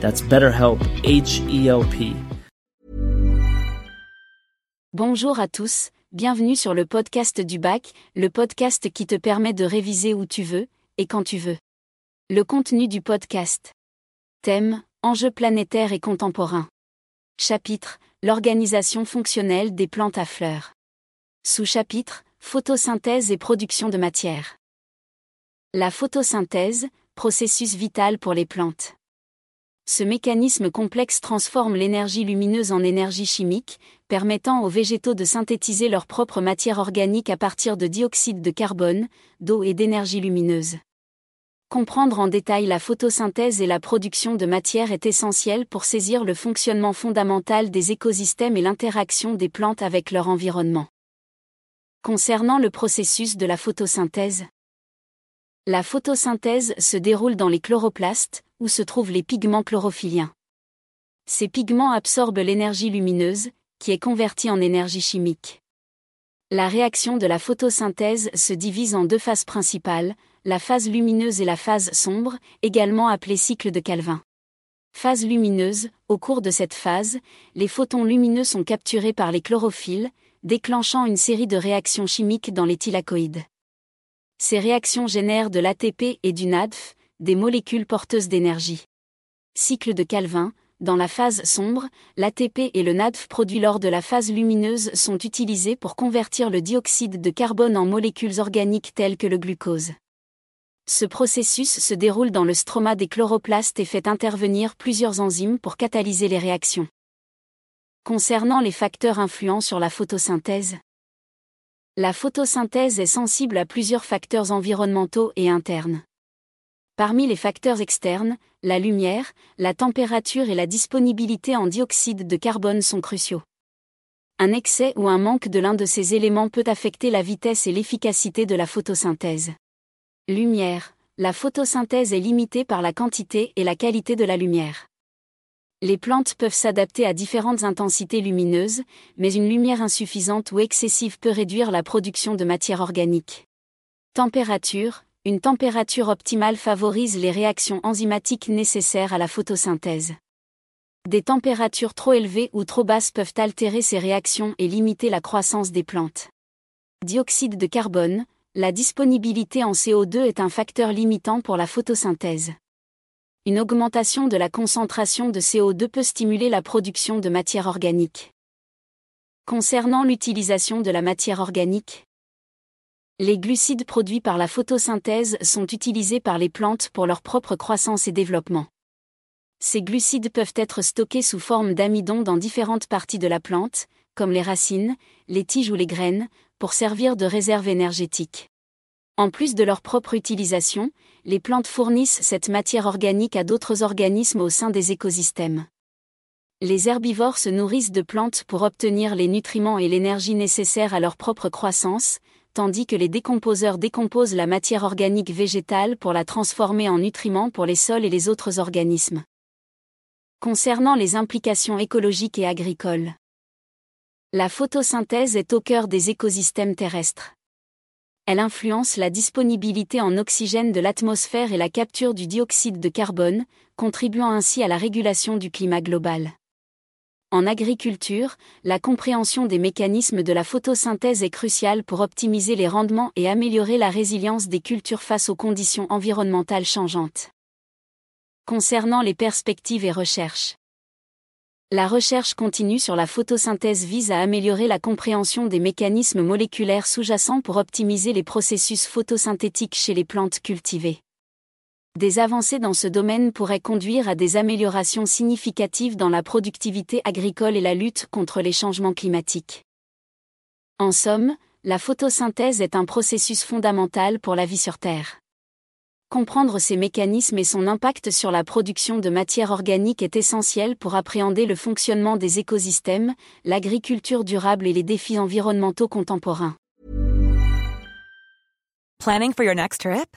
That's BetterHelp, H E. Bonjour à tous, bienvenue sur le podcast du bac, le podcast qui te permet de réviser où tu veux, et quand tu veux. Le contenu du podcast. Thème, enjeux planétaires et contemporains. Chapitre, l'organisation fonctionnelle des plantes à fleurs. Sous-chapitre, photosynthèse et production de matière. La photosynthèse, processus vital pour les plantes. Ce mécanisme complexe transforme l'énergie lumineuse en énergie chimique, permettant aux végétaux de synthétiser leur propre matière organique à partir de dioxyde de carbone, d'eau et d'énergie lumineuse. Comprendre en détail la photosynthèse et la production de matière est essentiel pour saisir le fonctionnement fondamental des écosystèmes et l'interaction des plantes avec leur environnement. Concernant le processus de la photosynthèse, la photosynthèse se déroule dans les chloroplastes, où se trouvent les pigments chlorophylliens. Ces pigments absorbent l'énergie lumineuse, qui est convertie en énergie chimique. La réaction de la photosynthèse se divise en deux phases principales, la phase lumineuse et la phase sombre, également appelée cycle de Calvin. Phase lumineuse, au cours de cette phase, les photons lumineux sont capturés par les chlorophylles, déclenchant une série de réactions chimiques dans les thylakoïdes. Ces réactions génèrent de l'ATP et du NADF, des molécules porteuses d'énergie. Cycle de Calvin, dans la phase sombre, l'ATP et le NADF produits lors de la phase lumineuse sont utilisés pour convertir le dioxyde de carbone en molécules organiques telles que le glucose. Ce processus se déroule dans le stroma des chloroplastes et fait intervenir plusieurs enzymes pour catalyser les réactions. Concernant les facteurs influents sur la photosynthèse, la photosynthèse est sensible à plusieurs facteurs environnementaux et internes. Parmi les facteurs externes, la lumière, la température et la disponibilité en dioxyde de carbone sont cruciaux. Un excès ou un manque de l'un de ces éléments peut affecter la vitesse et l'efficacité de la photosynthèse. Lumière. La photosynthèse est limitée par la quantité et la qualité de la lumière. Les plantes peuvent s'adapter à différentes intensités lumineuses, mais une lumière insuffisante ou excessive peut réduire la production de matière organique. Température. Une température optimale favorise les réactions enzymatiques nécessaires à la photosynthèse. Des températures trop élevées ou trop basses peuvent altérer ces réactions et limiter la croissance des plantes. Dioxyde de carbone. La disponibilité en CO2 est un facteur limitant pour la photosynthèse. Une augmentation de la concentration de CO2 peut stimuler la production de matière organique. Concernant l'utilisation de la matière organique, les glucides produits par la photosynthèse sont utilisés par les plantes pour leur propre croissance et développement. Ces glucides peuvent être stockés sous forme d'amidon dans différentes parties de la plante, comme les racines, les tiges ou les graines, pour servir de réserve énergétique. En plus de leur propre utilisation, les plantes fournissent cette matière organique à d'autres organismes au sein des écosystèmes. Les herbivores se nourrissent de plantes pour obtenir les nutriments et l'énergie nécessaires à leur propre croissance, tandis que les décomposeurs décomposent la matière organique végétale pour la transformer en nutriments pour les sols et les autres organismes. Concernant les implications écologiques et agricoles. La photosynthèse est au cœur des écosystèmes terrestres. Elle influence la disponibilité en oxygène de l'atmosphère et la capture du dioxyde de carbone, contribuant ainsi à la régulation du climat global. En agriculture, la compréhension des mécanismes de la photosynthèse est cruciale pour optimiser les rendements et améliorer la résilience des cultures face aux conditions environnementales changeantes. Concernant les perspectives et recherches. La recherche continue sur la photosynthèse vise à améliorer la compréhension des mécanismes moléculaires sous-jacents pour optimiser les processus photosynthétiques chez les plantes cultivées. Des avancées dans ce domaine pourraient conduire à des améliorations significatives dans la productivité agricole et la lutte contre les changements climatiques. En somme, la photosynthèse est un processus fondamental pour la vie sur Terre. Comprendre ses mécanismes et son impact sur la production de matière organique est essentiel pour appréhender le fonctionnement des écosystèmes, l'agriculture durable et les défis environnementaux contemporains. Planning for your next trip?